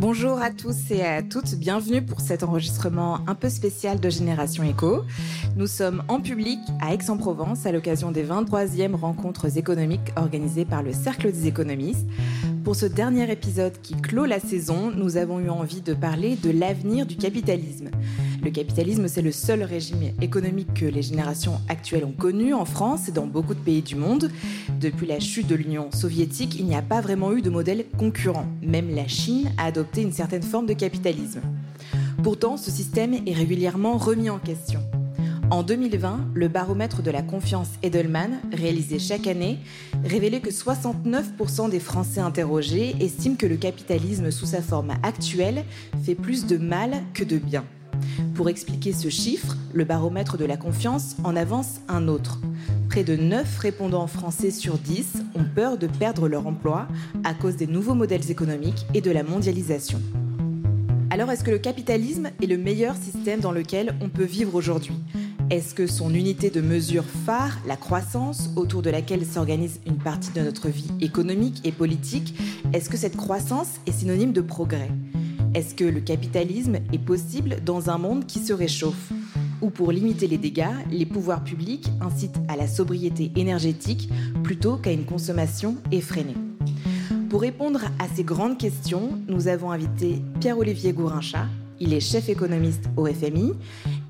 Bonjour à tous et à toutes, bienvenue pour cet enregistrement un peu spécial de Génération Éco. Nous sommes en public à Aix-en-Provence à l'occasion des 23e rencontres économiques organisées par le Cercle des économistes. Pour ce dernier épisode qui clôt la saison, nous avons eu envie de parler de l'avenir du capitalisme. Le capitalisme, c'est le seul régime économique que les générations actuelles ont connu en France et dans beaucoup de pays du monde. Depuis la chute de l'Union soviétique, il n'y a pas vraiment eu de modèle concurrent. Même la Chine a adopté une certaine forme de capitalisme. Pourtant, ce système est régulièrement remis en question. En 2020, le baromètre de la confiance Edelman, réalisé chaque année, révélait que 69% des Français interrogés estiment que le capitalisme sous sa forme actuelle fait plus de mal que de bien. Pour expliquer ce chiffre, le baromètre de la confiance en avance un autre. Près de 9 répondants français sur 10 ont peur de perdre leur emploi à cause des nouveaux modèles économiques et de la mondialisation. Alors est-ce que le capitalisme est le meilleur système dans lequel on peut vivre aujourd'hui? Est-ce que son unité de mesure phare, la croissance, autour de laquelle s'organise une partie de notre vie économique et politique, est-ce que cette croissance est synonyme de progrès? Est-ce que le capitalisme est possible dans un monde qui se réchauffe? Ou pour limiter les dégâts, les pouvoirs publics incitent à la sobriété énergétique plutôt qu'à une consommation effrénée? Pour répondre à ces grandes questions, nous avons invité Pierre-Olivier Gourinchat, il est chef économiste au FMI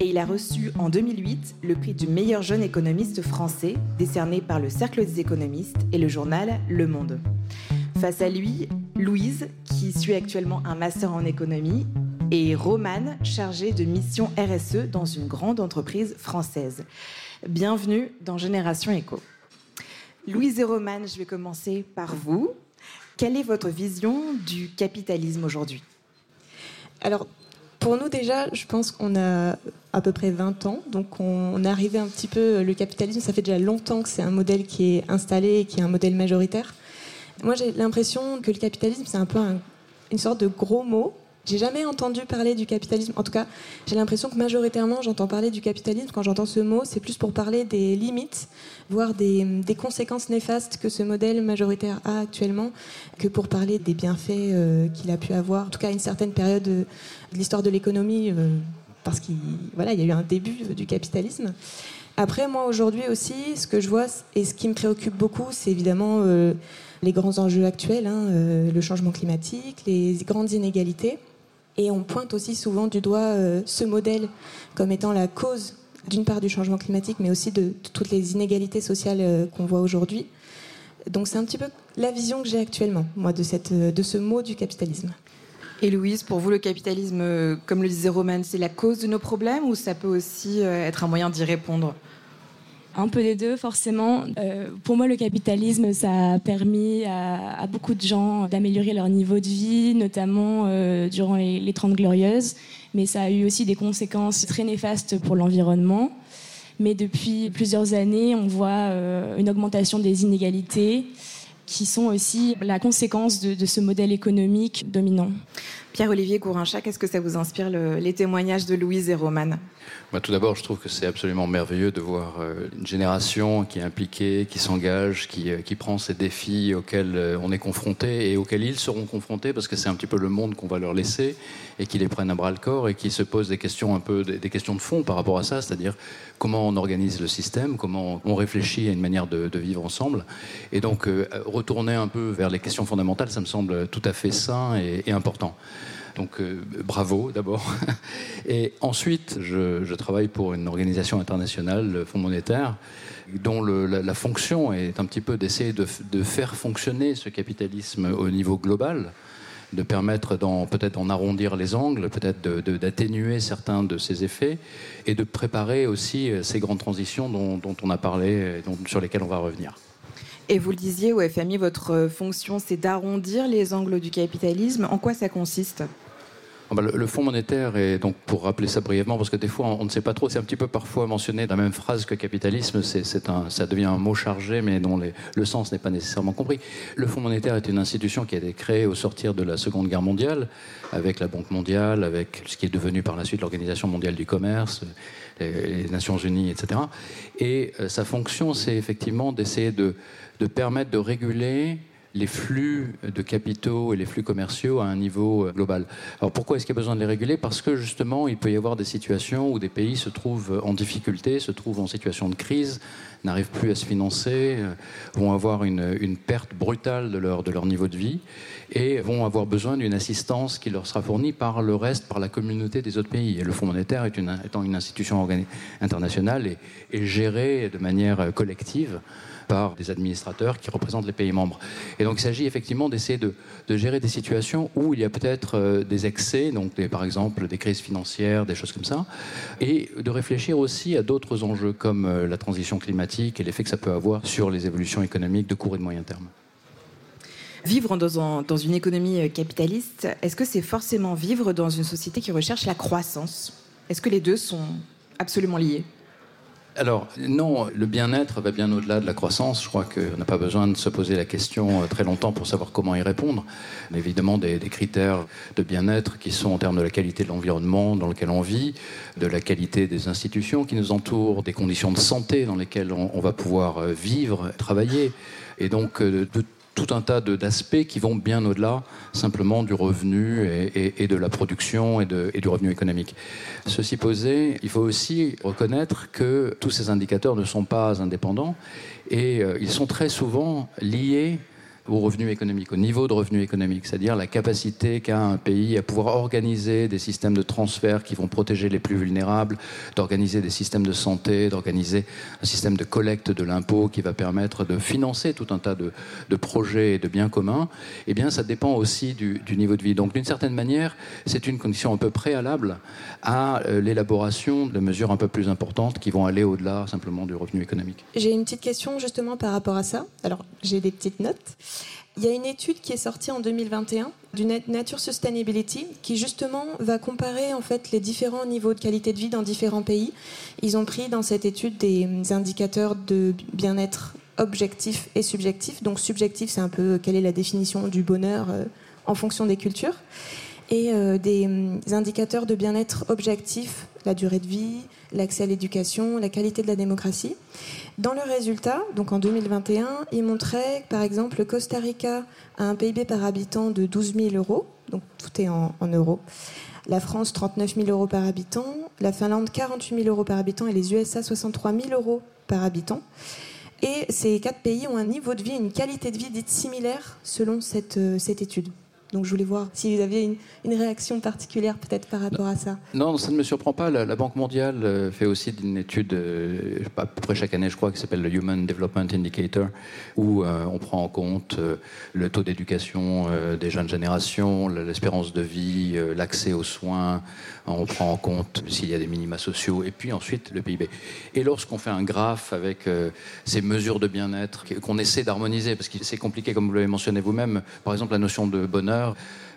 et il a reçu en 2008 le prix du meilleur jeune économiste français décerné par le Cercle des économistes et le journal Le Monde. Face à lui, Louise, qui suit actuellement un master en économie, et Romane, chargée de mission RSE dans une grande entreprise française. Bienvenue dans Génération Éco. Louise et Romane, je vais commencer par vous. Quelle est votre vision du capitalisme aujourd'hui? Alors, pour nous déjà, je pense qu'on a à peu près 20 ans, donc on est arrivé un petit peu, le capitalisme, ça fait déjà longtemps que c'est un modèle qui est installé et qui est un modèle majoritaire. Moi j'ai l'impression que le capitalisme c'est un peu une sorte de gros mot j'ai jamais entendu parler du capitalisme. En tout cas, j'ai l'impression que majoritairement, j'entends parler du capitalisme. Quand j'entends ce mot, c'est plus pour parler des limites, voire des, conséquences néfastes que ce modèle majoritaire a actuellement, que pour parler des bienfaits euh, qu'il a pu avoir, en tout cas à une certaine période de, l'histoire de l'économie, euh, parce qu'il y a eu un début du capitalisme. Après, moi aujourd'hui aussi, ce que je vois et ce qui me préoccupe beaucoup, c'est évidemment euh, les grands enjeux actuels, hein, le changement climatique, les grandes inégalités. Et on pointe aussi souvent du doigt euh, ce modèle comme étant la cause d'une part du changement climatique, mais aussi de, toutes les inégalités sociales euh, qu'on voit aujourd'hui. Donc c'est un petit peu la vision que j'ai actuellement, moi, de, cette, de ce mot du capitalisme. Et Louise, pour vous, le capitalisme, euh, comme le disait Roman, c'est la cause de nos problèmes ou ça peut aussi être un moyen d'y répondre? Un peu des deux, forcément. Euh, pour moi, le capitalisme, ça a permis à, beaucoup de gens d'améliorer leur niveau de vie, notamment euh, durant les, les 30 Glorieuses. Mais ça a eu aussi des conséquences très néfastes pour l'environnement. Mais depuis plusieurs années, on voit euh, une augmentation des inégalités qui sont aussi la conséquence de ce modèle économique dominant. Pierre-Olivier Courinchat, qu'est-ce que ça vous inspire les témoignages de Louise et Romane bah, Tout d'abord, je trouve que c'est absolument merveilleux de voir euh, une génération qui est impliquée, qui s'engage, qui, euh, qui, prend ces défis auxquels euh, on est confronté et auxquels ils seront confrontés parce que c'est un petit peu le monde qu'on va leur laisser et qui les prennent à bras le corps et qui se posent des questions un peu des, questions de fond par rapport à ça, c'est-à-dire comment on organise le système, comment on réfléchit à une manière de, vivre ensemble. Et donc retourner un peu vers les questions fondamentales, ça me semble tout à fait sain et important. Donc euh, bravo d'abord. Et ensuite, je, travaille pour une organisation internationale, le Fonds monétaire, dont la, fonction est un petit peu d'essayer de, faire fonctionner ce capitalisme au niveau global de permettre peut-être d'en arrondir les angles, peut-être d'atténuer certains de ses effets, et de préparer aussi euh, ces grandes transitions dont, on a parlé, et sur lesquelles on va revenir. Et vous le disiez au FMI, votre fonction, c'est d'arrondir les angles du capitalisme. En quoi ça consiste? Ah bah, le, Fonds monétaire, est donc pour rappeler ça brièvement, parce que des fois on ne sait pas trop, c'est un petit peu parfois mentionné dans la même phrase que capitalisme, c'est un, ça devient un mot chargé, mais dont le sens n'est pas nécessairement compris. Le Fonds monétaire est une institution qui a été créée au sortir de la Seconde Guerre mondiale, avec la Banque mondiale, avec ce qui est devenu par la suite l'Organisation mondiale du commerce, les, Nations unies, etc. Et euh, sa fonction, c'est effectivement d'essayer de, de permettre de réguler les flux de capitaux et les flux commerciaux à un niveau euh, global. Alors pourquoi est-ce qu'il y a besoin de les réguler? Parce que justement, il peut y avoir des situations où des pays se trouvent en difficulté, se trouvent en situation de crise, n'arrivent plus à se financer, euh, vont avoir une, perte brutale de leur, de leur niveau de vie et vont avoir besoin d'une assistance qui leur sera fournie par le reste, par la communauté des autres pays. Et le Fonds monétaire est une, étant une institution internationale et, et gérée de manière collective par des administrateurs qui représentent les pays membres. Et donc il s'agit effectivement d'essayer de, gérer des situations où il y a peut-être euh, des excès, donc par exemple des crises financières, des choses comme ça, et de réfléchir aussi à d'autres enjeux comme euh, la transition climatique et l'effet que ça peut avoir sur les évolutions économiques de court et de moyen terme. Vivre dans, une économie euh, capitaliste, est-ce que c'est forcément vivre dans une société qui recherche la croissance? Est-ce que les deux sont absolument liés? Alors, non, le bien-être va bien au-delà de la croissance. Je crois qu'on n'a pas besoin de se poser la question euh, très longtemps pour savoir comment y répondre. évidemment, des, critères de bien-être qui sont en termes de la qualité de l'environnement dans lequel on vit, de la qualité des institutions qui nous entourent, des conditions de santé dans lesquelles on, va pouvoir euh, vivre, travailler. Et donc, euh, de tout un tas d'aspects qui vont bien au-delà simplement du revenu et, de la production et, du revenu économique. Ceci posé, il faut aussi reconnaître que tous ces indicateurs ne sont pas indépendants et euh, ils sont très souvent liés au revenu économique, au niveau de revenu économique, c'est-à-dire la capacité qu'a un pays à pouvoir organiser des systèmes de transfert qui vont protéger les plus vulnérables, d'organiser des systèmes de santé, d'organiser un système de collecte de l'impôt qui va permettre de financer tout un tas de, projets et de biens communs, eh bien ça dépend aussi du, niveau de vie. Donc d'une certaine manière, c'est une condition un peu préalable à euh, l'élaboration de mesures un peu plus importantes qui vont aller au-delà simplement du revenu économique. J'ai une petite question justement par rapport à ça. Alors j'ai des petites notes. Il y a une étude qui est sortie en 2021 du Nature Sustainability qui justement va comparer en fait les différents niveaux de qualité de vie dans différents pays. Ils ont pris dans cette étude des indicateurs de bien-être objectifs et subjectifs. Donc subjectif, c'est un peu quelle est la définition du bonheur euh, en fonction des cultures et euh, des indicateurs de bien-être objectifs, la durée de vie, l'accès à l'éducation, la qualité de la démocratie. Dans le résultat, donc en 2021, il montrait par exemple le Costa Rica a un PIB par habitant de 12 000 euros, donc tout est en, euros. La France, 39 000 euros par habitant. La Finlande, 48 000 euros par habitant. Et les USA, 63 000 euros par habitant. Et ces quatre pays ont un niveau de vie, une qualité de vie dite similaire selon cette, euh, cette étude. Donc je voulais voir si vous aviez une, réaction particulière peut-être par rapport à ça. Non, ça ne me surprend pas. La, Banque mondiale euh, fait aussi une étude euh, à peu près chaque année, je crois, qui s'appelle le Human Development Indicator, où euh, on prend en compte le taux d'éducation des jeunes générations, l'espérance de vie, l'accès aux soins. On prend en compte s'il y a des minima sociaux, et puis ensuite le PIB. Et lorsqu'on fait un graphe avec ces mesures de bien-être qu'on essaie d'harmoniser, parce que c'est compliqué, comme vous l'avez mentionné vous-même, par exemple la notion de bonheur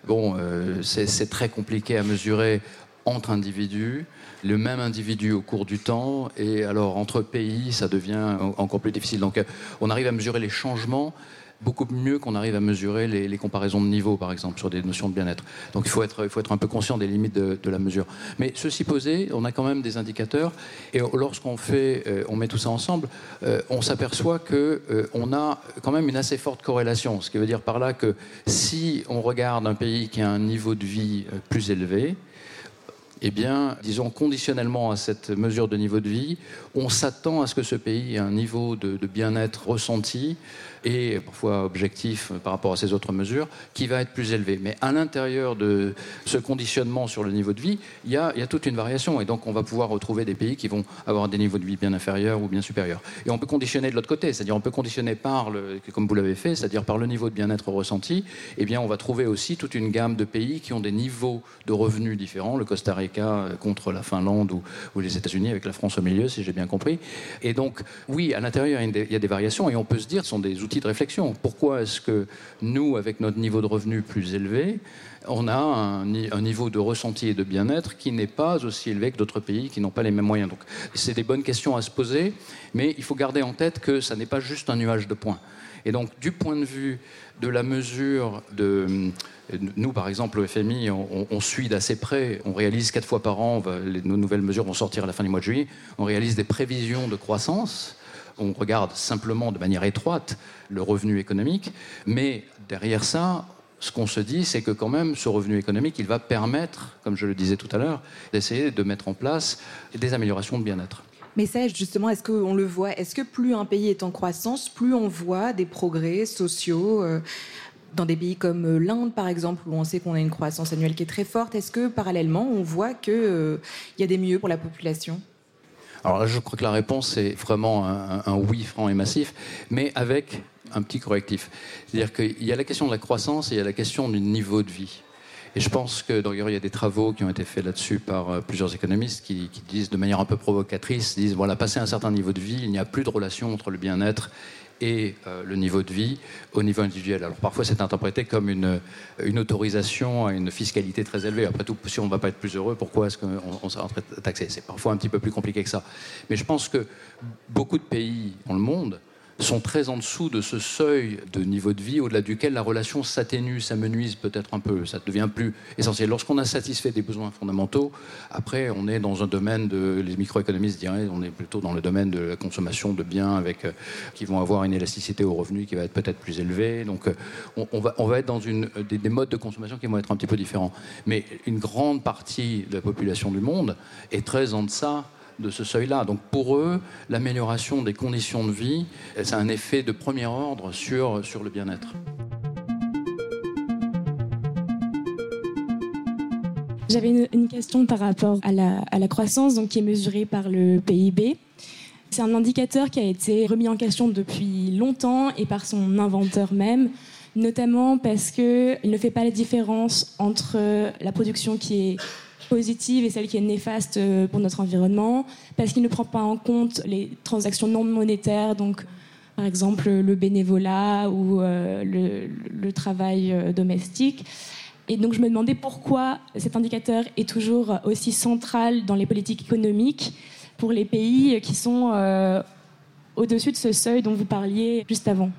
Bon, euh, c'est très compliqué à mesurer entre individus, le même individu au cours du temps, et alors entre pays, ça devient encore plus difficile. Donc euh, on arrive à mesurer les changements beaucoup mieux qu'on arrive à mesurer les, comparaisons de niveau, par exemple, sur des notions de bien-être. Donc il faut, être, un peu conscient des limites de, la mesure. Mais ceci posé, on a quand même des indicateurs, et lorsqu'on fait, euh, on met tout ça ensemble, euh, on s'aperçoit qu'on euh, on a quand même une assez forte corrélation. Ce qui veut dire par là que si on regarde un pays qui a un niveau de vie plus élevé, eh bien, disons conditionnellement à cette mesure de niveau de vie, on s'attend à ce que ce pays ait un niveau de bien-être ressenti et parfois objectif par rapport à ces autres mesures, qui va être plus élevé. Mais à l'intérieur de ce conditionnement sur le niveau de vie, il y, a, toute une variation. Et donc on va pouvoir retrouver des pays qui vont avoir des niveaux de vie bien inférieurs ou bien supérieurs. Et on peut conditionner de l'autre côté, c'est-à-dire on peut conditionner par, le, comme vous l'avez fait, c'est-à-dire par le niveau de bien-être ressenti. Eh bien on va trouver aussi toute une gamme de pays qui ont des niveaux de revenus différents, le Costa Rica contre la Finlande ou, les États-Unis avec la France au milieu, si j'ai bien compris. Et donc oui, à l'intérieur il y a des variations et on peut se dire ce sont des outils de réflexion. Pourquoi est-ce que nous, avec notre niveau de revenu plus élevé, on a un, niveau de ressenti et de bien-être qui n'est pas aussi élevé que d'autres pays qui n'ont pas les mêmes moyens? Donc, c'est des bonnes questions à se poser, mais il faut garder en tête que ça n'est pas juste un nuage de points. Et donc, du point de vue de la mesure de. Nous, par exemple, au FMI, on, suit d'assez près, on réalise quatre fois par an, nos nouvelles mesures vont sortir à la fin du mois de juillet, on réalise des prévisions de croissance on regarde simplement de manière étroite le revenu économique, mais derrière ça, ce qu'on se dit, c'est que quand même, ce revenu économique, il va permettre, comme je le disais tout à l'heure, d'essayer de mettre en place des améliorations de bien-être. Mais ça, justement, est-ce qu'on le voit? Est-ce que plus un pays est en croissance, plus on voit des progrès sociaux euh, dans des pays comme euh, l'Inde, par exemple, où on sait qu'on a une croissance annuelle qui est très forte? Est-ce que parallèlement, on voit qu'il euh, y a des mieux pour la population? Alors là, je crois que la réponse est vraiment un, oui franc et massif, mais avec un petit correctif. C'est-à-dire qu'il y a la question de la croissance et il y a la question du niveau de vie. Et je pense que d'ailleurs il y a des travaux qui ont été faits là-dessus par euh, plusieurs économistes qui, disent de manière un peu provocatrice, disent voilà, passer un certain niveau de vie, il n'y a plus de relation entre le bien-être et euh, le niveau de vie au niveau individuel. Alors parfois c'est interprété comme une, une, autorisation à une fiscalité très élevée. Après tout, si on ne va pas être plus heureux, pourquoi est-ce qu'on on sera taxé C'est parfois un petit peu plus compliqué que ça. Mais je pense que beaucoup de pays dans le monde sont très en dessous de ce seuil de niveau de vie au-delà duquel la relation s'atténue, s'amenuise peut-être un peu, ça devient plus essentiel. Lorsqu'on a satisfait des besoins fondamentaux, après on est dans un domaine de, les microéconomistes diraient, on est plutôt dans le domaine de la consommation de biens avec, euh, qui vont avoir une élasticité aux revenus qui va être peut-être plus élevée. Donc euh, on, va, on va être dans une, des, des modes de consommation qui vont être un petit peu différents. Mais une grande partie de la population du monde est très en deçà de ce seuil-là. Donc pour eux, l'amélioration des conditions de vie, c'est un effet de premier ordre sur, sur le bien-être. J'avais une, question par rapport à la, à la croissance donc, qui est mesurée par le PIB. C'est un indicateur qui a été remis en question depuis longtemps et par son inventeur même, notamment parce qu'il ne fait pas la différence entre la production qui est positive et celle qui est néfaste euh, pour notre environnement, parce qu'il ne prend pas en compte les transactions non monétaires, donc par exemple le bénévolat ou euh, le, travail euh, domestique. Et donc je me demandais pourquoi cet indicateur est toujours aussi central dans les politiques économiques pour les pays qui sont au-dessus de ce seuil dont vous parliez juste avant.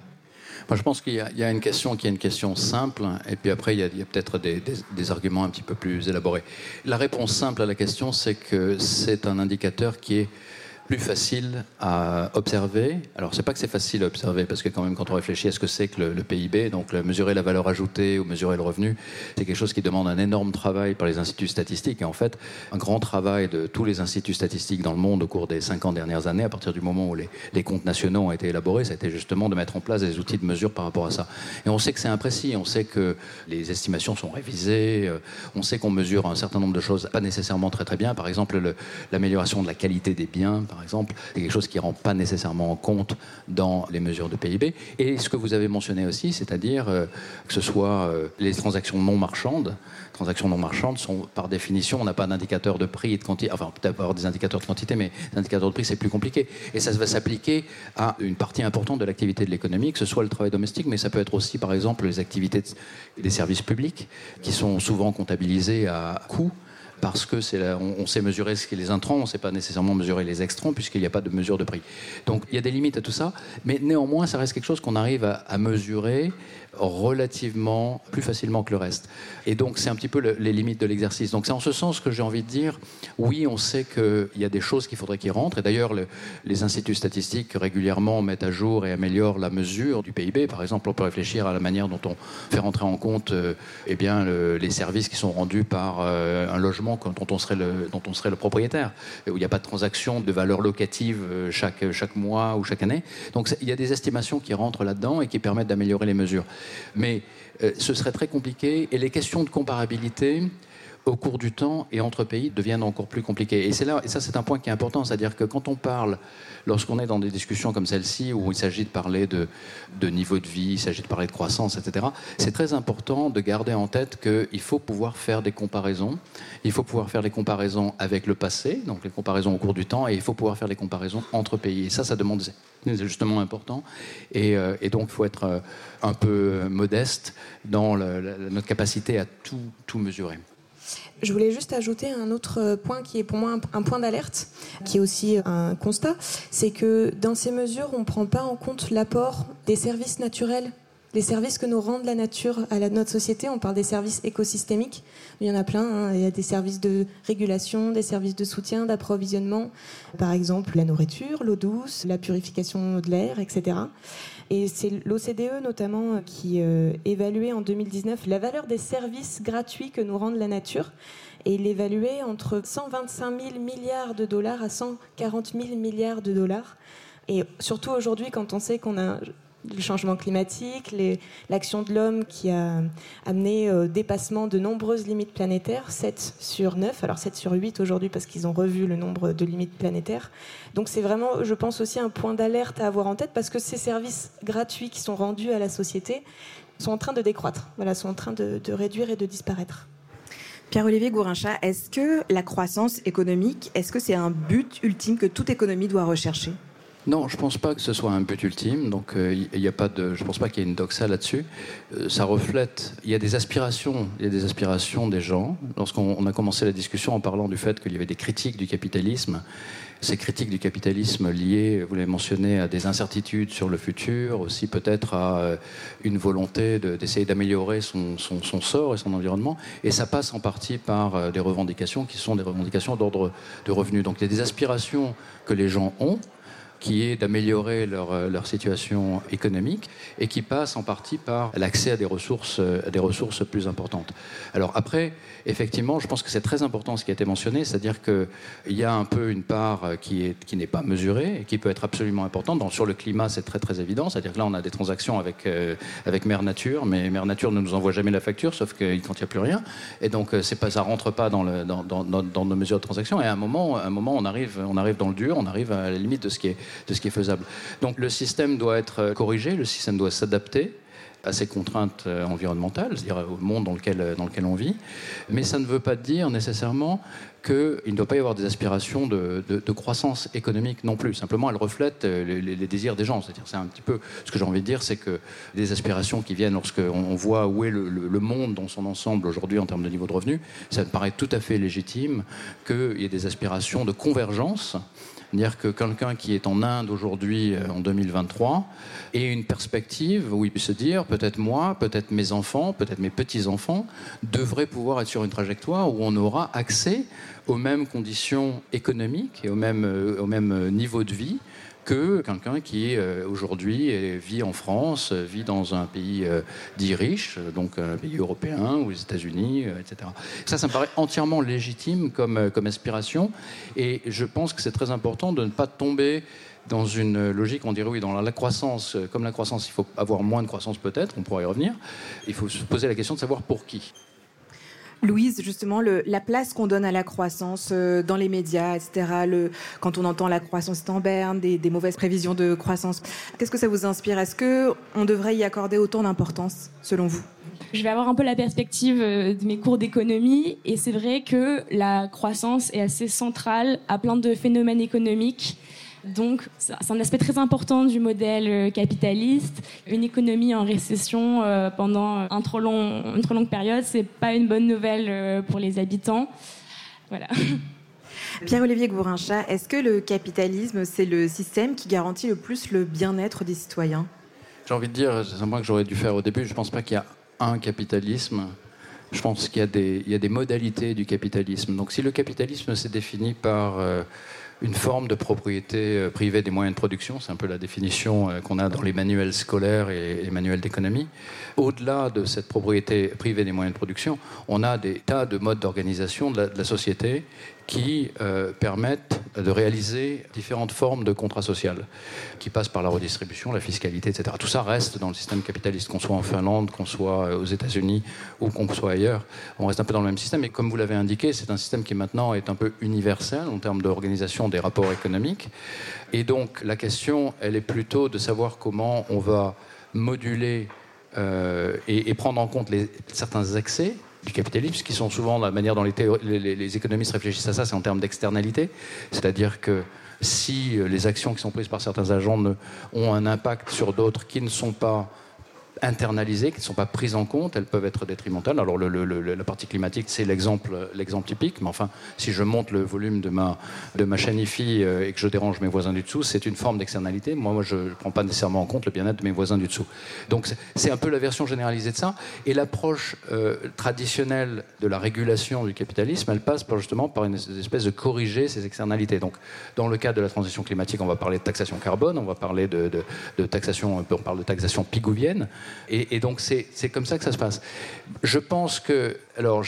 Moi, je pense qu'il y, a une question qui est une question simple, et puis après, il y a, peut-être des, des, arguments un petit peu plus élaborés. La réponse simple à la question, c'est que c'est un indicateur qui est plus facile à observer. Alors, c'est pas que c'est facile à observer, parce que quand même, quand on réfléchit à ce que c'est que le, PIB, donc mesurer la valeur ajoutée ou mesurer le revenu, c'est quelque chose qui demande un énorme travail par les instituts statistiques. Et en fait, un grand travail de tous les instituts statistiques dans le monde au cours des 50 dernières années, à partir du moment où les, comptes nationaux ont été élaborés, ça a été justement de mettre en place des outils de mesure par rapport à ça. Et on sait que c'est imprécis, on sait que les estimations sont révisées, euh, on sait qu'on mesure un certain nombre de choses pas nécessairement très très bien. Par exemple, l'amélioration de la qualité des biens, exemple, c'est quelque chose qui ne rend pas nécessairement en compte dans les mesures de PIB. Et ce que vous avez mentionné aussi, c'est-à-dire euh, que ce soit euh, les transactions non marchandes, transactions non marchandes sont par définition, on n'a pas d'indicateur de prix et de quantité, enfin peut-être avoir des indicateurs de quantité, mais les indicateurs de prix c'est plus compliqué. Et ça va s'appliquer à une partie importante de l'activité de l'économie, que ce soit le travail domestique, mais ça peut être aussi par exemple les activités des services publics qui sont souvent comptabilisés à coût parce que on, sait mesurer ce qui est les intrants, on ne sait pas nécessairement mesurer les extrants puisqu'il n'y a pas de mesure de prix. Donc il y a des limites à tout ça, mais néanmoins ça reste quelque chose qu'on arrive à mesurer relativement plus facilement que le reste. Et donc, c'est un petit peu les limites de l'exercice. Donc, c'est en ce sens que j'ai envie de dire, oui, on sait qu'il y a des choses qu'il faudrait qu'ils rentrent. Et d'ailleurs, les instituts statistiques régulièrement mettent à jour et améliorent la mesure du PIB. Par exemple, on peut réfléchir à la manière dont on fait rentrer en compte euh, eh bien, les services qui sont rendus par euh, un logement dont on, serait le, dont on serait le propriétaire, où il n'y a pas de transaction de valeur locative euh, chaque, chaque mois ou chaque année. Donc, il y a des estimations qui rentrent là-dedans et qui permettent d'améliorer les mesures. Mais euh, ce serait très compliqué. Et les questions de comparabilité au cours du temps et entre pays deviennent encore plus compliquées. Et et ça c'est un point qui est important, c'est-à-dire que quand on parle, lorsqu'on est dans des discussions comme celle-ci, où il s'agit de parler de, niveau de vie, il s'agit de parler de croissance, etc., c'est très important de garder en tête qu'il faut pouvoir faire des comparaisons, il faut pouvoir faire des comparaisons avec le passé, donc les comparaisons au cours du temps, et il faut pouvoir faire des comparaisons entre pays. Et ça, ça demande c'est justement important. Et, euh, donc, il faut être euh, un peu modeste dans notre capacité à tout, tout mesurer. Je voulais juste ajouter un autre point qui est pour moi un, point d'alerte, qui est aussi un constat, c'est que dans ces mesures, on ne prend pas en compte l'apport des services naturels les services que nous rend la nature à notre société. On parle des services écosystémiques. Il y en a plein. Hein. Il y a des services de régulation, des services de soutien, d'approvisionnement. Par exemple, la nourriture, l'eau douce, la purification de l'air, etc. Et c'est l'OCDE notamment qui euh, évaluait en 2019 la valeur des services gratuits que nous rendent la nature. Et il évaluait entre 125 000 milliards de dollars à 140 000 milliards de dollars. Et surtout aujourd'hui, quand on sait qu'on a le changement climatique, l'action de l'homme qui a amené au dépassement de nombreuses limites planétaires, 7 sur 9, alors 7 sur 8 aujourd'hui parce qu'ils ont revu le nombre de limites planétaires. Donc c'est vraiment, je pense aussi, un point d'alerte à avoir en tête parce que ces services gratuits qui sont rendus à la société sont en train de décroître, voilà, sont en train de, de réduire et de disparaître. Pierre-Olivier Gourincha, est-ce que la croissance économique, est-ce que c'est un but ultime que toute économie doit rechercher? Non, je pense pas que ce soit un but ultime. Donc, il euh, y a pas de, je pense pas qu'il y ait une doxa là-dessus. Euh, ça reflète. Il y a des aspirations. Il y a des aspirations des gens. Lorsqu'on a commencé la discussion en parlant du fait qu'il y avait des critiques du capitalisme, ces critiques du capitalisme liées, vous l'avez mentionné, à des incertitudes sur le futur, aussi peut-être à euh, une volonté d'essayer d'améliorer son, son, sort et son environnement. Et ça passe en partie par des revendications qui sont des revendications d'ordre de revenus. Donc, il y a des aspirations que les gens ont qui est d'améliorer leur, euh, leur, situation économique et qui passe en partie par l'accès à des ressources, euh, des ressources plus importantes. Alors après, effectivement, je pense que c'est très important ce qui a été mentionné, c'est-à-dire qu'il y a un peu une part euh, qui n'est qui pas mesurée et qui peut être absolument importante. Donc, sur le climat, c'est très très évident, c'est-à-dire que là, on a des transactions avec, avec Mère Nature, mais Mère Nature ne nous envoie jamais la facture, sauf quand il n'y a plus rien. Et donc, c'est pas, ça rentre pas dans, le, dans, dans, nos mesures de transaction. Et à un moment, à un moment on, arrive, on arrive dans le dur, on arrive à la limite de ce qui est de ce qui est faisable. Donc le système doit être euh, corrigé, le système doit s'adapter à ces contraintes euh, environnementales, c'est-à-dire au monde dans lequel, euh, dans lequel on vit. Mais ça ne veut pas dire nécessairement qu'il ne doit pas y avoir des aspirations de, de, croissance économique non plus. Simplement, elles reflètent les, désirs des gens. C'est-à-dire, c'est un petit peu ce que j'ai envie de dire, c'est que des aspirations qui viennent lorsqu'on on voit où est le, le, monde dans son ensemble aujourd'hui en termes de niveau de revenu, ça me paraît tout à fait légitime qu'il y ait des aspirations de convergence c'est-à-dire que quelqu'un qui est en Inde aujourd'hui, euh, en 2023, ait une perspective où il peut se dire peut-être moi, peut-être mes enfants, peut-être mes petits-enfants devraient pouvoir être sur une trajectoire où on aura accès aux mêmes conditions économiques et au même, euh, au même niveau de vie que quelqu'un qui euh, aujourd'hui vit en France, vit dans un pays euh, dit riche, donc un pays européen ou les États-Unis, euh, etc. Ça, ça me paraît entièrement légitime comme, comme aspiration, et je pense que c'est très important de ne pas tomber dans une logique, on dirait oui, dans la, croissance, comme la croissance, il faut avoir moins de croissance peut-être, on pourra y revenir, il faut se poser la question de savoir pour qui. Louise, justement, la place qu'on donne à la croissance euh, dans les médias, etc., quand on entend la croissance est en berne, des, mauvaises prévisions de croissance, qu'est-ce que ça vous inspire? Est-ce qu'on devrait y accorder autant d'importance, selon vous? Je vais avoir un peu la perspective euh, de mes cours d'économie et c'est vrai que la croissance est assez centrale à plein de phénomènes économiques donc, c'est un aspect très important du modèle euh, capitaliste. Une économie en récession euh, pendant un trop long, une trop longue période, c'est pas une bonne nouvelle euh, pour les habitants. Voilà. Pierre-Olivier Gourincha, est-ce que le capitalisme, c'est le système qui garantit le plus le bien-être des citoyens? J'ai envie de dire, c'est un point que j'aurais dû faire au début, je ne pense pas qu'il y a un capitalisme. Je pense qu'il y, y, a des modalités du capitalisme. Donc si le capitalisme s'est défini par une forme de propriété euh, privée des moyens de production. C'est un peu la définition euh, qu'on a dans les manuels scolaires et les manuels d'économie. Au-delà de cette propriété privée des moyens de production, on a des tas de modes d'organisation de, la société qui euh, permettent de réaliser différentes formes de contrats sociaux, qui passent par la redistribution, la fiscalité, etc. Tout ça reste dans le système capitaliste, qu'on soit en Finlande, qu'on soit aux États-Unis ou qu'on soit ailleurs. On reste un peu dans le même système. Et comme vous l'avez indiqué, c'est un système qui maintenant est un peu universel en termes d'organisation des rapports économiques. Et donc la question, elle est plutôt de savoir comment on va moduler euh, et, prendre en compte certains excès du capitalisme, qui sont souvent la manière dont les, économistes réfléchissent à ça, c'est en termes d'externalité. C'est-à-dire que si euh, les actions qui sont prises par certains agents ont un impact sur d'autres qui ne sont pas internalisées, qui ne sont pas prises en compte, elles peuvent être détrimentales. Alors la partie climatique, c'est l'exemple, typique, mais enfin, si je monte le volume de ma, de ma chaîne IFI euh, et que je dérange mes voisins du dessous, c'est une forme d'externalité. Moi, je ne prends pas nécessairement en compte le bien-être de mes voisins du dessous. Donc c'est un peu la version généralisée de ça. Et l'approche euh, traditionnelle de la régulation du capitalisme, elle passe justement par une espèce de corriger ces externalités. Donc dans le cadre de la transition climatique, on va parler de taxation carbone, on va parler de taxation, on parle de taxation pigouvienne. Et, donc c'est comme ça que ça se passe. Je pense que, alors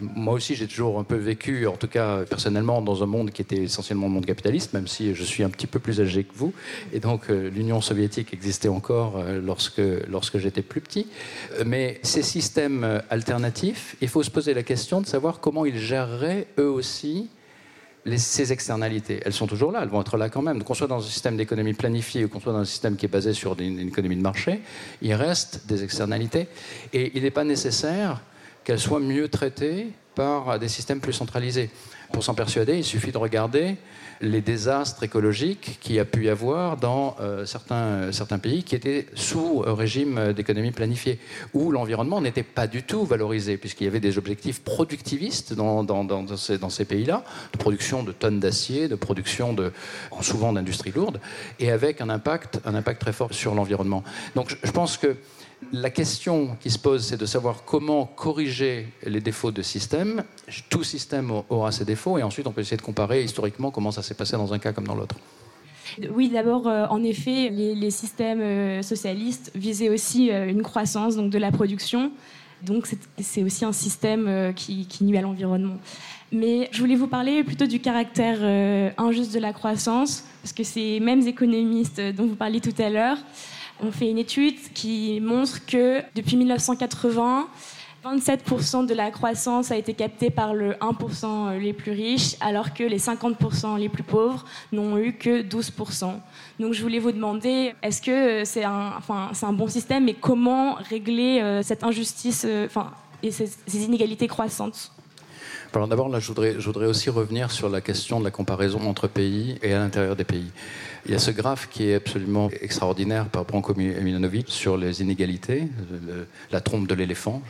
moi aussi j'ai toujours un peu vécu, en tout cas personnellement, dans un monde qui était essentiellement un monde capitaliste, même si je suis un petit peu plus âgé que vous. Et donc euh, l'Union soviétique existait encore euh, lorsque, lorsque j'étais plus petit. Mais ces systèmes alternatifs, il faut se poser la question de savoir comment ils géreraient eux aussi ces externalités, elles sont toujours là, elles vont être là quand même. Qu'on soit dans un système d'économie planifiée ou qu'on soit dans un système qui est basé sur une, économie de marché, il reste des externalités. Et il n'est pas nécessaire qu'elles soient mieux traitées par des systèmes plus centralisés. Pour s'en persuader, il suffit de regarder les désastres écologiques qu'il y a pu y avoir dans euh, certains, certains pays qui étaient sous régime d'économie planifiée, où l'environnement n'était pas du tout valorisé, puisqu'il y avait des objectifs productivistes dans, dans ces pays-là, de production de tonnes d'acier, de production de, souvent d'industries lourdes, et avec un impact, un impact très fort sur l'environnement. Donc je pense que la question qui se pose, c'est de savoir comment corriger les défauts de système. Tout système aura ses défauts, et ensuite on peut essayer de comparer historiquement comment ça s'est passé dans un cas comme dans l'autre. Oui, d'abord, euh, en effet, les, systèmes euh, socialistes visaient aussi euh, une croissance donc de la production. Donc c'est aussi un système qui, qui nuit à l'environnement. Mais je voulais vous parler plutôt du caractère injuste de la croissance, parce que ces mêmes économistes dont vous parliez tout à l'heure on fait une étude qui montre que depuis 1980, 27% de la croissance a été captée par le 1% les plus riches, alors que les 50% les plus pauvres n'ont eu que 12%. Donc je voulais vous demander, est-ce que c'est un, enfin, un bon système et comment régler euh, cette injustice euh, enfin, et ces, inégalités croissantes? D'abord, là, je voudrais, je voudrais aussi revenir sur la question de la comparaison entre pays et à l'intérieur des pays. Il y a ce graphe qui est absolument extraordinaire par Branko Milanovic sur les inégalités, la trompe de l'éléphant,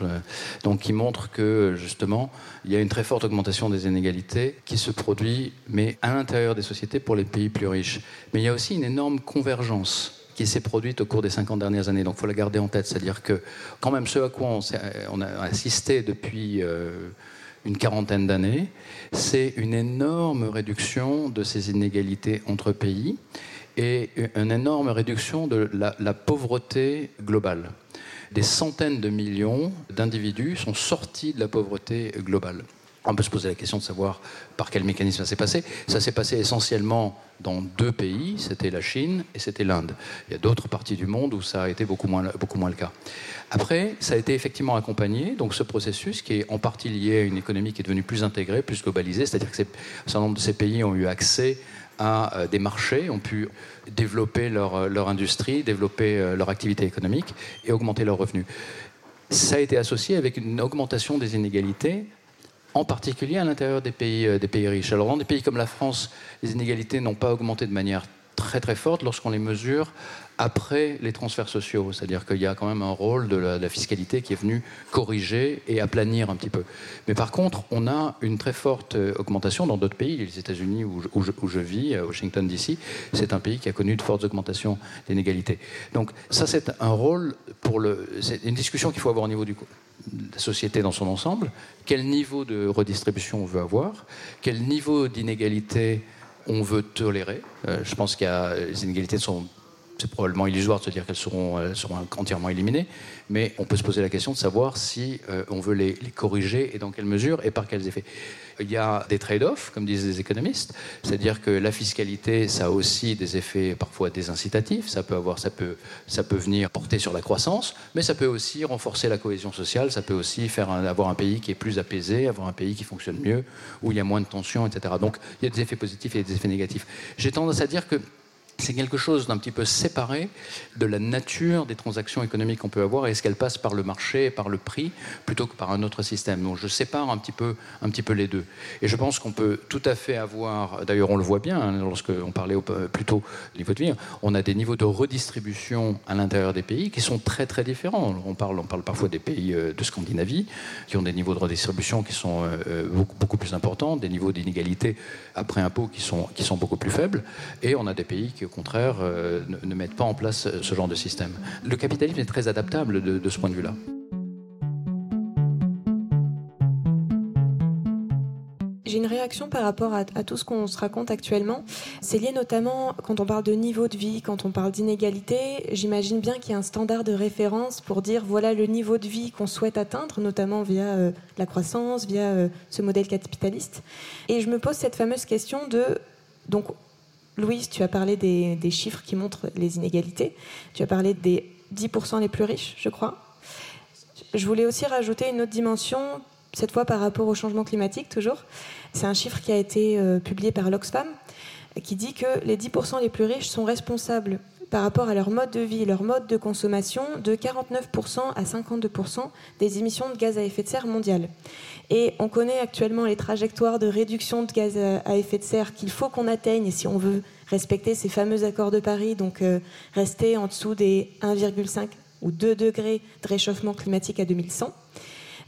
donc qui montre que justement il y a une très forte augmentation des inégalités qui se produit, mais à l'intérieur des sociétés pour les pays plus riches. Mais il y a aussi une énorme convergence qui s'est produite au cours des 50 dernières années. Donc il faut la garder en tête, c'est-à-dire que quand même ce à quoi on, a assisté depuis... Euh, une quarantaine d'années, c'est une énorme réduction de ces inégalités entre pays et une énorme réduction de la, pauvreté globale. Des centaines de millions d'individus sont sortis de la pauvreté globale. On peut se poser la question de savoir par quel mécanisme ça s'est passé. Ça s'est passé essentiellement dans deux pays, c'était la Chine et c'était l'Inde. Il y a d'autres parties du monde où ça a été beaucoup moins, le cas. Après, ça a été effectivement accompagné, donc ce processus qui est en partie lié à une économie qui est devenue plus intégrée, plus globalisée, c'est-à-dire que un certain nombre de ces pays ont eu accès à euh, des marchés, ont pu développer leur, euh, leur industrie, développer euh, leur activité économique et augmenter leurs revenus. Ça a été associé avec une augmentation des inégalités en particulier à l'intérieur des pays, des pays riches. Alors dans des pays comme la France, les inégalités n'ont pas augmenté de manière très très forte lorsqu'on les mesure après les transferts sociaux. C'est-à-dire qu'il y a quand même un rôle de la, fiscalité qui est venu corriger et aplanir un petit peu. Mais par contre, on a une très forte euh, augmentation dans d'autres pays. Les États-Unis, où, je vis, Washington, D.C., c'est un pays qui a connu de fortes augmentations d'inégalités. Donc ça, c'est un rôle pour le... C'est une discussion qu'il faut avoir au niveau de la société dans son ensemble. Quel niveau de redistribution on veut avoir? Quel niveau d'inégalité on veut tolérer? Euh, je pense que les inégalités sont c'est probablement illusoire de se dire qu'elles seront, seront, entièrement éliminées, mais on peut se poser la question de savoir si euh, on veut les, corriger et dans quelle mesure et par quels effets. Il y a des trade-offs, comme disent les économistes, c'est-à-dire que la fiscalité, ça a aussi des effets parfois désincitatifs, ça peut, avoir, ça, peut, ça peut venir porter sur la croissance, mais ça peut aussi renforcer la cohésion sociale, ça peut aussi faire avoir un pays qui est plus apaisé, avoir un pays qui fonctionne mieux, où il y a moins de tensions, etc. Donc il y a des effets positifs et des effets négatifs. J'ai tendance à dire que c'est quelque chose d'un petit peu séparé de la nature des transactions économiques qu'on peut avoir et est-ce qu'elles passent par le marché, par le prix, plutôt que par un autre système. Donc je sépare un petit peu, un petit peu les deux. Et je pense qu'on peut tout à fait avoir, d'ailleurs on le voit bien, hein, lorsqu'on parlait plus tôt du niveau de vie, on a des niveaux de redistribution à l'intérieur des pays qui sont très très différents. On parle, on parle parfois des pays euh, de Scandinavie qui ont des niveaux de redistribution qui sont euh, euh, beaucoup, beaucoup plus importants, des niveaux d'inégalité après impôt qui sont, qui sont beaucoup plus faibles, et on a des pays qui au contraire, euh, ne, mettent pas en place ce genre de système. Le capitalisme est très adaptable de, ce point de vue-là. J'ai une réaction par rapport à, tout ce qu'on se raconte actuellement. C'est lié notamment quand on parle de niveau de vie, quand on parle d'inégalité. J'imagine bien qu'il y a un standard de référence pour dire voilà le niveau de vie qu'on souhaite atteindre, notamment via euh, la croissance, via euh, ce modèle capitaliste. Et je me pose cette fameuse question de donc Louise, tu as parlé des, chiffres qui montrent les inégalités. Tu as parlé des 10% les plus riches, je crois. Je voulais aussi rajouter une autre dimension, cette fois par rapport au changement climatique, toujours. C'est un chiffre qui a été euh, publié par l'Oxfam, qui dit que les 10% les plus riches sont responsables par rapport à leur mode de vie, leur mode de consommation, de 49% à 52% des émissions de gaz à effet de serre mondiales. Et on connaît actuellement les trajectoires de réduction de gaz à effet de serre qu'il faut qu'on atteigne si on veut respecter ces fameux accords de Paris, donc euh, rester en dessous des 1,5 ou 2 degrés de réchauffement climatique à 2100.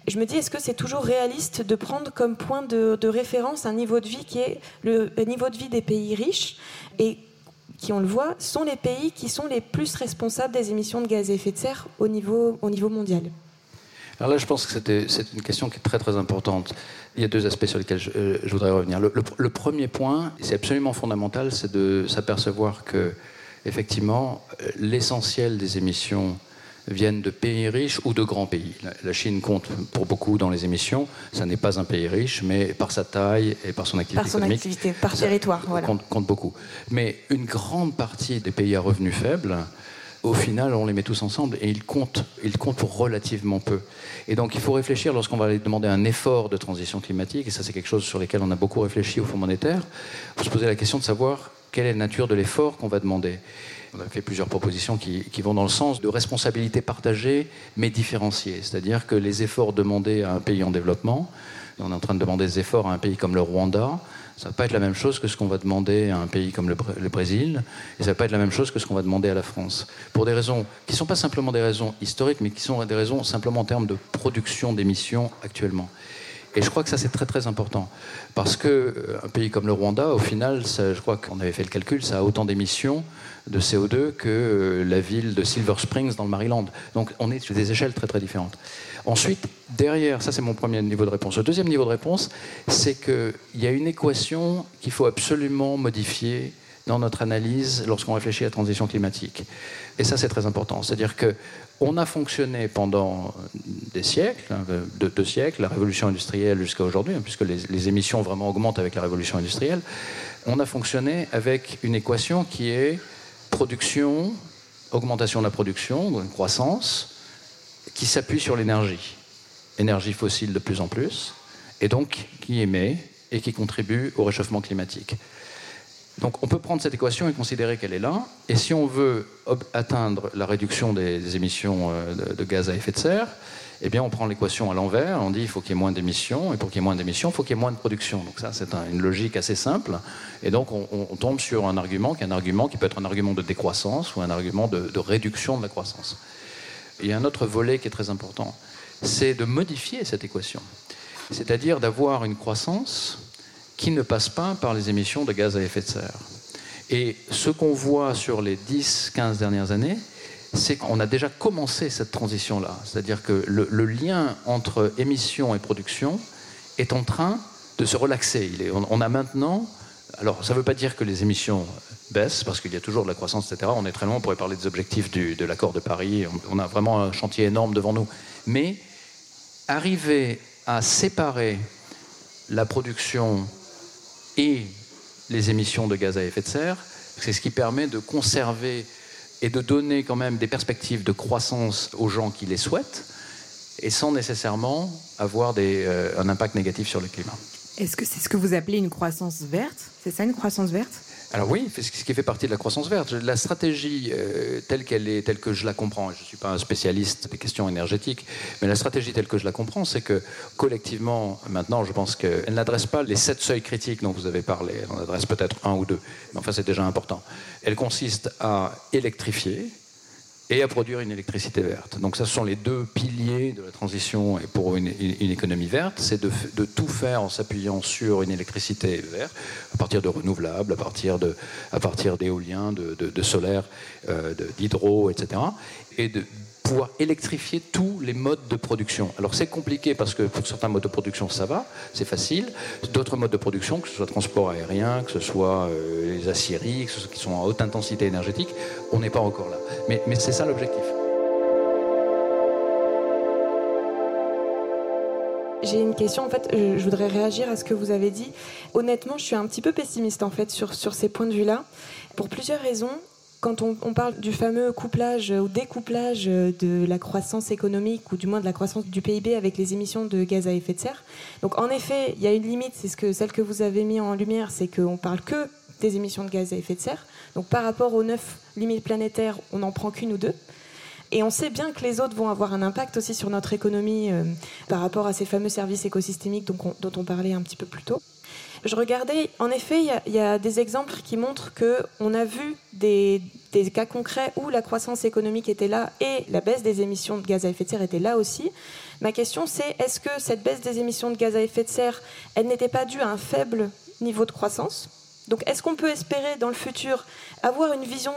Je me dis, est-ce que c'est toujours réaliste de prendre comme point de, de, référence un niveau de vie qui est le niveau de vie des pays riches et qui, on le voit, sont les pays qui sont les plus responsables des émissions de gaz à effet de serre au niveau, au niveau mondial alors là, je pense que c'est une question qui est très très importante. Il y a deux aspects sur lesquels je, euh, voudrais revenir. Le, premier point, c'est absolument fondamental, c'est de s'apercevoir que, effectivement, euh, l'essentiel des émissions viennent de pays riches ou de grands pays. La, Chine compte pour beaucoup dans les émissions. Ça n'est pas un pays riche, mais par sa taille et par son activité par son Activité, par territoire, voilà. compte, compte beaucoup. Mais une grande partie des pays à revenus faibles au final, on les met tous ensemble et ils comptent, ils comptent pour relativement peu. Et donc, il faut réfléchir lorsqu'on va aller demander un effort de transition climatique, et ça, c'est quelque chose sur lequel on a beaucoup réfléchi au Fonds monétaire. Il faut se poser la question de savoir quelle est la nature de l'effort qu'on va demander. On a fait plusieurs propositions qui, vont dans le sens de responsabilité partagée, mais différenciée. C'est-à-dire que les efforts demandés à un pays en développement, on est en train de demander des efforts à un pays comme le Rwanda, ça ne va pas être la même chose que ce qu'on va demander à un pays comme le, Brésil, et ça ne va pas être la même chose que ce qu'on va demander à la France. Pour des raisons qui ne sont pas simplement des raisons historiques, mais qui sont des raisons simplement en termes de production d'émissions actuellement. Et je crois que ça, c'est très très important. Parce qu'un euh, pays comme le Rwanda, au final, je crois qu'on avait fait le calcul, ça a autant d'émissions de CO2 que euh, la ville de Silver Springs dans le Maryland. Donc on est sur des échelles très très différentes. Ensuite, derrière, ça c'est mon premier niveau de réponse. Le deuxième niveau de réponse, c'est qu'il y a une équation qu'il faut absolument modifier dans notre analyse lorsqu'on réfléchit à la transition climatique. Et ça c'est très important. C'est-à-dire que on a fonctionné pendant des siècles, hein, deux, siècles, la révolution industrielle jusqu'à aujourd'hui, hein, puisque les, les, émissions vraiment augmentent avec la révolution industrielle, on a fonctionné avec une équation qui est production, augmentation de la production, une croissance, qui s'appuie sur l'énergie. Énergie fossile de plus en plus, et donc qui émet et qui contribue au réchauffement climatique. Donc on peut prendre cette équation et considérer qu'elle est là, et si on veut atteindre la réduction des, émissions euh, de, gaz à effet de serre, eh bien on prend l'équation à l'envers, on dit il faut qu'il y ait moins d'émissions, et pour qu'il y ait moins d'émissions, il faut qu'il y ait moins de production. Donc ça c'est une logique assez simple, et donc on, tombe sur un argument qui est un argument qui peut être un argument de décroissance ou un argument de réduction de la croissance. Il y a un autre volet qui est très important, c'est de modifier cette équation. C'est-à-dire d'avoir une croissance qui ne passe pas par les émissions de gaz à effet de serre. Et ce qu'on voit sur les 10-15 dernières années, c'est qu'on a déjà commencé cette transition-là. C'est-à-dire que le, lien entre émissions et production est en train de se relaxer. on, a maintenant, alors ça ne veut pas dire que les émissions baisse, parce qu'il y a toujours de la croissance, etc. On est très loin, on pourrait parler des objectifs de l'accord de Paris, on, a vraiment un chantier énorme devant nous. Mais arriver à séparer la production et les émissions de gaz à effet de serre, c'est ce qui permet de conserver et de donner quand même des perspectives de croissance aux gens qui les souhaitent, et sans nécessairement avoir euh, un impact négatif sur le climat. Est-ce que c'est ce que vous appelez une croissance verte? C'est ça une croissance verte? Alors oui, ce qui fait partie de la croissance verte. La stratégie euh, telle qu'elle est, telle que je la comprends, je ne suis pas un spécialiste des questions énergétiques, mais la stratégie telle que je la comprends, c'est que collectivement, maintenant, je pense qu'elle n'adresse pas les sept seuils critiques dont vous avez parlé. Elle en adresse peut-être un ou deux, mais enfin c'est déjà important. Elle consiste à électrifier, et à produire une électricité verte. Donc ça, ce sont les deux piliers de la transition pour une, économie verte, c'est de, tout faire en s'appuyant sur une électricité verte, à partir de renouvelables, à partir, de, à partir d'éoliens, de, de, solaire, euh, d'hydro, etc. Et de, pouvoir électrifier tous les modes de production. Alors c'est compliqué parce que pour certains modes de production ça va, c'est facile. D'autres modes de production, que ce soit transport aérien, que ce soit euh, les aciéries, que ce soit, qui sont à haute intensité énergétique, on n'est pas encore là. Mais, c'est ça l'objectif. J'ai une question, en fait, je voudrais réagir à ce que vous avez dit. Honnêtement, je suis un petit peu pessimiste, en fait, sur ces points de vue-là, pour plusieurs raisons quand on, parle du fameux couplage ou découplage de la croissance économique ou du moins de la croissance du PIB avec les émissions de gaz à effet de serre, donc en effet, il y a une limite, c'est ce que celle que vous avez mis en lumière, c'est qu'on parle que des émissions de gaz à effet de serre. Donc par rapport aux neuf limites planétaires, on n'en prend qu'une ou deux. Et on sait bien que les autres vont avoir un impact aussi sur notre économie euh, par rapport à ces fameux services écosystémiques dont on parlait un petit peu plus tôt. Je regardais, en effet, il y, a des exemples qui montrent qu'on a vu des, cas concrets où la croissance économique était là et la baisse des émissions de gaz à effet de serre était là aussi. Ma question, c'est est-ce que cette baisse des émissions de gaz à effet de serre, elle n'était pas due à un faible niveau de croissance? Donc, est-ce qu'on peut espérer dans le futur avoir une vision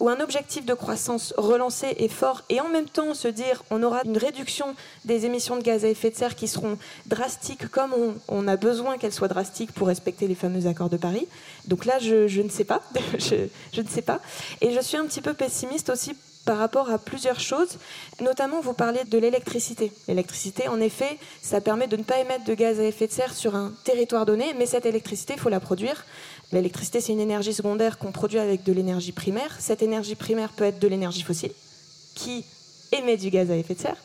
ou un objectif de croissance relancé et fort, et en même temps se dire on aura une réduction des émissions de gaz à effet de serre qui seront drastiques comme on, a besoin qu'elles soient drastiques pour respecter les fameux accords de Paris. Donc là, je, ne sais pas, je, je ne sais pas. Et je suis un petit peu pessimiste aussi par rapport à plusieurs choses. Notamment, vous parlez de l'électricité. L'électricité, en effet, ça permet de ne pas émettre de gaz à effet de serre sur un territoire donné, mais cette électricité, il faut la produire. L'électricité, c'est une énergie secondaire qu'on produit avec de l'énergie primaire. Cette énergie primaire peut être de l'énergie fossile, qui émet du gaz à effet de serre,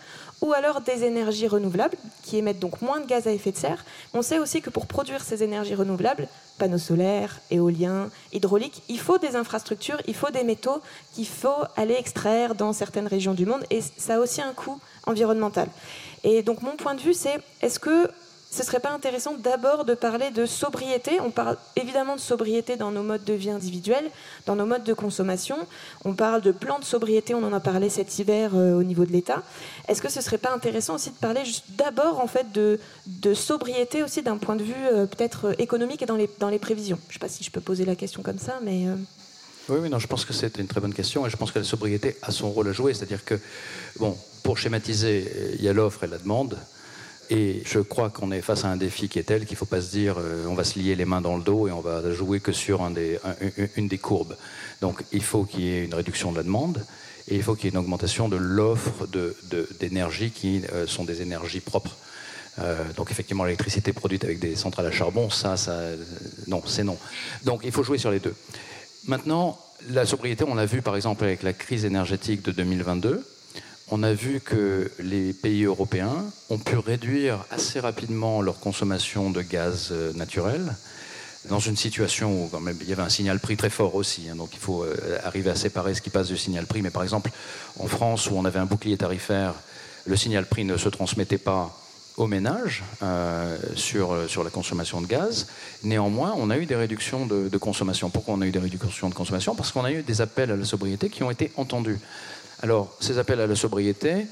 ou alors des énergies renouvelables, qui émettent donc moins de gaz à effet de serre. On sait aussi que pour produire ces énergies renouvelables, panneaux solaires, éoliens, hydrauliques, il faut des infrastructures, il faut des métaux qu'il faut aller extraire dans certaines régions du monde, et ça a aussi un coût environnemental. Et donc mon point de vue, c'est est-ce que ce serait pas intéressant d'abord de parler de sobriété On parle évidemment de sobriété dans nos modes de vie individuels, dans nos modes de consommation. On parle de plans de sobriété, on en a parlé cet hiver euh, au niveau de l'État. Est-ce que ce serait pas intéressant aussi de parler d'abord en fait de, de sobriété aussi d'un point de vue euh, peut-être euh, économique et dans les, dans les prévisions? Je ne sais pas si je peux poser la question comme ça, mais... Oui, oui, non, je pense que c'est une très bonne question et je pense que la sobriété a son rôle à jouer. C'est-à-dire que, bon, pour schématiser, il y a l'offre et la demande. Et je crois qu'on est face à un défi qui est tel qu'il ne faut pas se dire euh, on va se lier les mains dans le dos et on va jouer que sur une des courbes. Donc il faut qu'il y ait une réduction de la demande et il faut qu'il y ait une augmentation de l'offre d'énergie qui euh, sont des énergies propres. Euh, donc effectivement, l'électricité produite avec des centrales à charbon, ça, ça non, c'est non. Donc il faut jouer sur les deux. Maintenant, la sobriété, on l'a vu par exemple avec la crise énergétique de 2022 on a vu que les pays européens ont pu réduire assez rapidement leur consommation de gaz euh, naturel dans une situation où quand même, il y avait un signal prix très fort aussi. Hein, donc il faut euh, arriver à séparer ce qui passe du signal prix. Mais par exemple, en France, où on avait un bouclier tarifaire, le signal prix ne se transmettait pas aux ménages euh, sur, sur la consommation de gaz. Néanmoins, on a eu des réductions de, de consommation. Pourquoi on a eu des réductions de consommation? Parce qu'on a eu des appels à la sobriété qui ont été entendus. Alors, ces appels à la sobriété,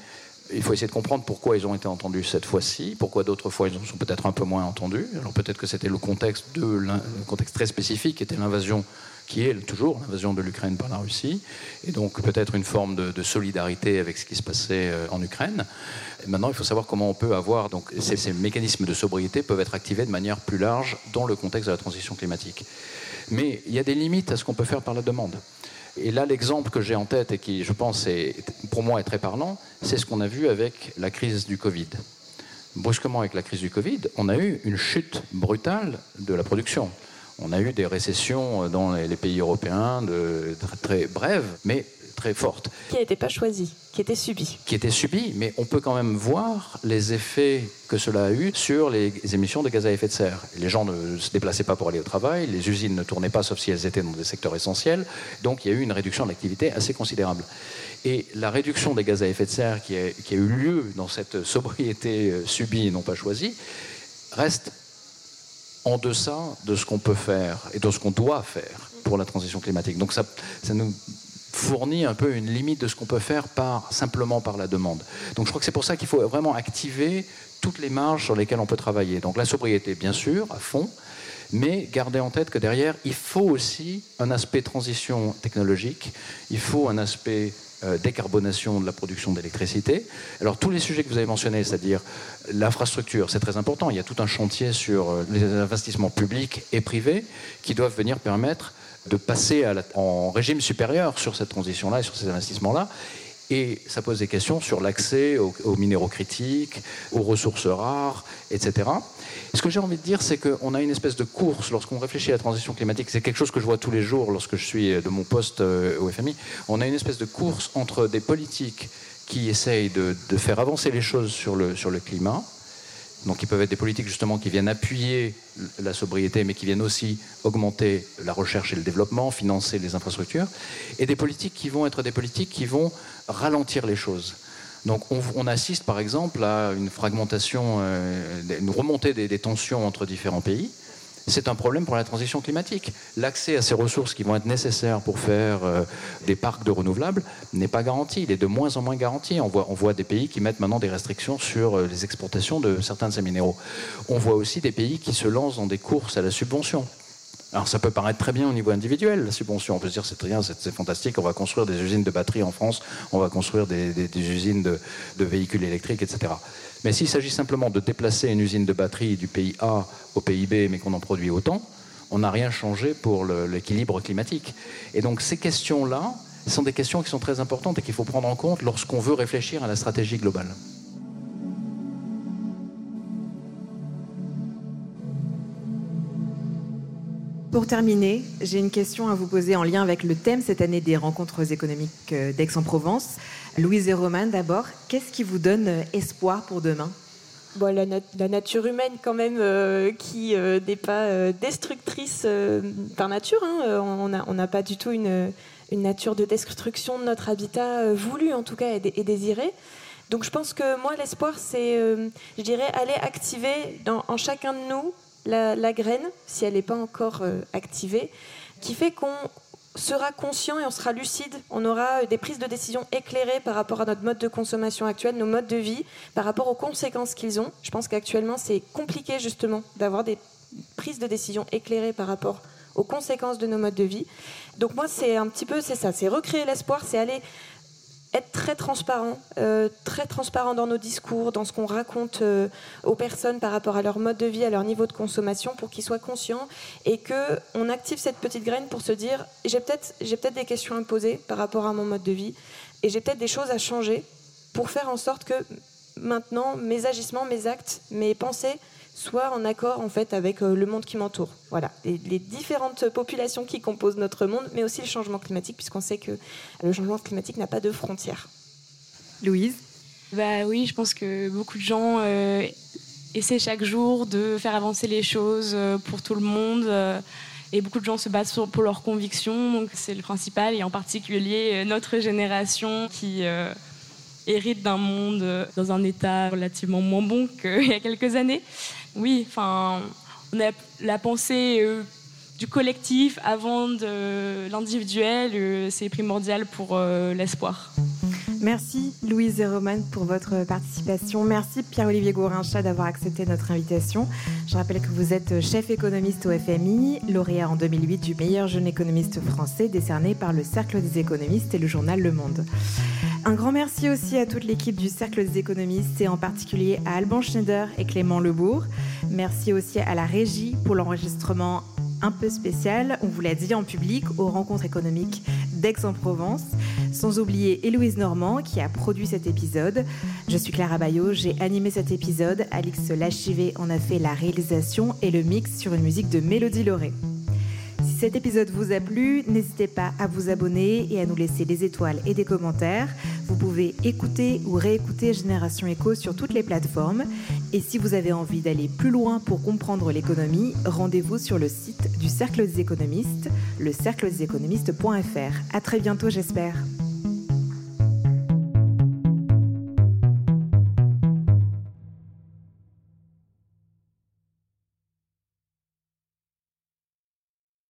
il faut essayer de comprendre pourquoi ils ont été entendus cette fois-ci, pourquoi d'autres fois ils sont peut-être un peu moins entendus. Alors peut-être que c'était le contexte, de, très spécifique, qui était l'invasion, qui est toujours l'invasion de l'Ukraine par la Russie, et donc peut-être une forme de, solidarité avec ce qui se passait euh, en Ukraine. Et maintenant, il faut savoir comment on peut avoir, donc ces mécanismes de sobriété peuvent être activés de manière plus large dans le contexte de la transition climatique. Mais il y a des limites à ce qu'on peut faire par la demande. Et là, l'exemple que j'ai en tête et qui, je pense, est, pour moi est très parlant, c'est ce qu'on a vu avec la crise du Covid. Brusquement, avec la crise du Covid, on a eu une chute brutale de la production. On a eu des récessions dans les pays européens de très, brèves, mais très forte. Qui n'était pas choisie, qui était subie. Qui était subie, mais on peut quand même voir les effets que cela a eu sur les émissions de gaz à effet de serre. Les gens ne se déplaçaient pas pour aller au travail, les usines ne tournaient pas sauf si elles étaient dans des secteurs essentiels, donc il y a eu une réduction d'activité assez considérable. Et la réduction des gaz à effet de serre qui a, qui a eu lieu dans cette sobriété euh, subie et non pas choisie reste en deçà de ce qu'on peut faire et de ce qu'on doit faire pour la transition climatique. Donc ça, ça nous fournit un peu une limite de ce qu'on peut faire par, simplement par la demande. Donc je crois que c'est pour ça qu'il faut vraiment activer toutes les marges sur lesquelles on peut travailler. Donc la sobriété, bien sûr, à fond, mais garder en tête que derrière, il faut aussi un aspect transition technologique, il faut un aspect euh, décarbonation de la production d'électricité. Alors tous les sujets que vous avez mentionnés, c'est-à-dire l'infrastructure, c'est très important. Il y a tout un chantier sur euh, les investissements publics et privés qui doivent venir permettre de passer à en régime supérieur sur cette transition-là et sur ces investissements-là. Et ça pose des questions sur l'accès aux, minéraux critiques, aux ressources rares, etc. ce que j'ai envie de dire, c'est qu'on a une espèce de course lorsqu'on réfléchit à la transition climatique. C'est quelque chose que je vois tous les jours lorsque je suis de mon poste euh, au FMI. On a une espèce de course entre des politiques qui essayent de, de faire avancer les choses sur le, sur le climat, donc ils peuvent être des politiques justement qui viennent appuyer la sobriété, mais qui viennent aussi augmenter la recherche et le développement, financer les infrastructures, et des politiques qui vont être des politiques qui vont ralentir les choses. Donc on, assiste par exemple à une fragmentation, euh, une remontée des tensions entre différents pays c'est un problème pour la transition climatique. L'accès à ces ressources qui vont être nécessaires pour faire euh, des parcs de renouvelables n'est pas garanti. Il est de moins en moins garanti. On voit, des pays qui mettent maintenant des restrictions sur euh, les exportations de certains de ces minéraux. On voit aussi des pays qui se lancent dans des courses à la subvention. Alors ça peut paraître très bien au niveau individuel, la subvention. On peut se dire c'est très bien, c'est fantastique, on va construire des usines de batteries en France, on va construire des, usines de, de, véhicules électriques, etc. Mais s'il s'agit simplement de déplacer une usine de batterie du pays A au pays B, mais qu'on en produit autant, on n'a rien changé pour l'équilibre climatique. Et donc ces questions-là sont des questions qui sont très importantes et qu'il faut prendre en compte lorsqu'on veut réfléchir à la stratégie globale. Pour terminer, j'ai une question à vous poser en lien avec le thème cette année des rencontres économiques euh, d'Aix-en-Provence. Louise et Roman, d'abord, qu'est-ce qui vous donne euh, espoir pour demain? Bon, la, nature humaine, quand même, euh, qui n'est pas destructrice par nature. Hein. On n'a pas du tout une, nature de destruction de notre habitat voulu, en tout cas, et, et désiré. Donc je pense que moi, l'espoir, c'est, je dirais, aller activer en chacun de nous la, graine, si elle n'est pas encore euh, activée, qui fait qu'on sera conscient et on sera lucide, on aura euh, des prises de décision éclairées par rapport à notre mode de consommation actuel, nos modes de vie, par rapport aux conséquences qu'ils ont. Je pense qu'actuellement, c'est compliqué justement d'avoir des prises de décision éclairées par rapport aux conséquences de nos modes de vie. Donc moi, c'est un petit peu, c'est ça, c'est recréer l'espoir, c'est aller être très transparent, euh, très transparent dans nos discours, dans ce qu'on raconte euh, aux personnes par rapport à leur mode de vie, à leur niveau de consommation, pour qu'ils soient conscients et que on active cette petite graine pour se dire j'ai peut-être j'ai peut-être des questions à me poser par rapport à mon mode de vie et j'ai peut-être des choses à changer pour faire en sorte que maintenant mes agissements, mes actes, mes pensées soit en accord en fait avec euh, le monde qui m'entoure. Voilà, les, les, différentes populations qui composent notre monde, mais aussi le changement climatique, puisqu'on sait que le changement climatique n'a pas de frontières. Louise? Bah oui, je pense que beaucoup de gens euh, essaient chaque jour de faire avancer les choses euh, pour tout le monde. et beaucoup de gens se battent pour leurs convictions, donc c'est le principal, et en particulier notre génération qui hérite d'un monde dans un état relativement moins bon qu'il y a quelques années oui, on a la pensée euh, du collectif avant de l'individuel, euh, c'est primordial pour euh, l'espoir. Merci Louise et Roman pour votre participation. Merci Pierre-Olivier Gourincha d'avoir accepté notre invitation. Je rappelle que vous êtes chef économiste au FMI, lauréat en 2008 du meilleur jeune économiste français décerné par le Cercle des économistes et le journal Le Monde. Un grand merci aussi à toute l'équipe du Cercle des économistes et en particulier à Alban Schneider et Clément Lebourg. Merci aussi à la régie pour l'enregistrement un peu spécial, on vous l'a dit en public, aux rencontres économiques d'Aix-en-Provence. Sans oublier Héloïse Normand qui a produit cet épisode. Je suis Clara Bayot, j'ai animé cet épisode. Alix Lachivé en a fait la réalisation et le mix sur une musique de Mélodie Lauré cet épisode vous a plu, n'hésitez pas à vous abonner et à nous laisser des étoiles et des commentaires. Vous pouvez écouter ou réécouter Génération Éco sur toutes les plateformes. Et si vous avez envie d'aller plus loin pour comprendre l'économie, rendez-vous sur le site du Cercle des économistes, le cercle. À très bientôt, j'espère.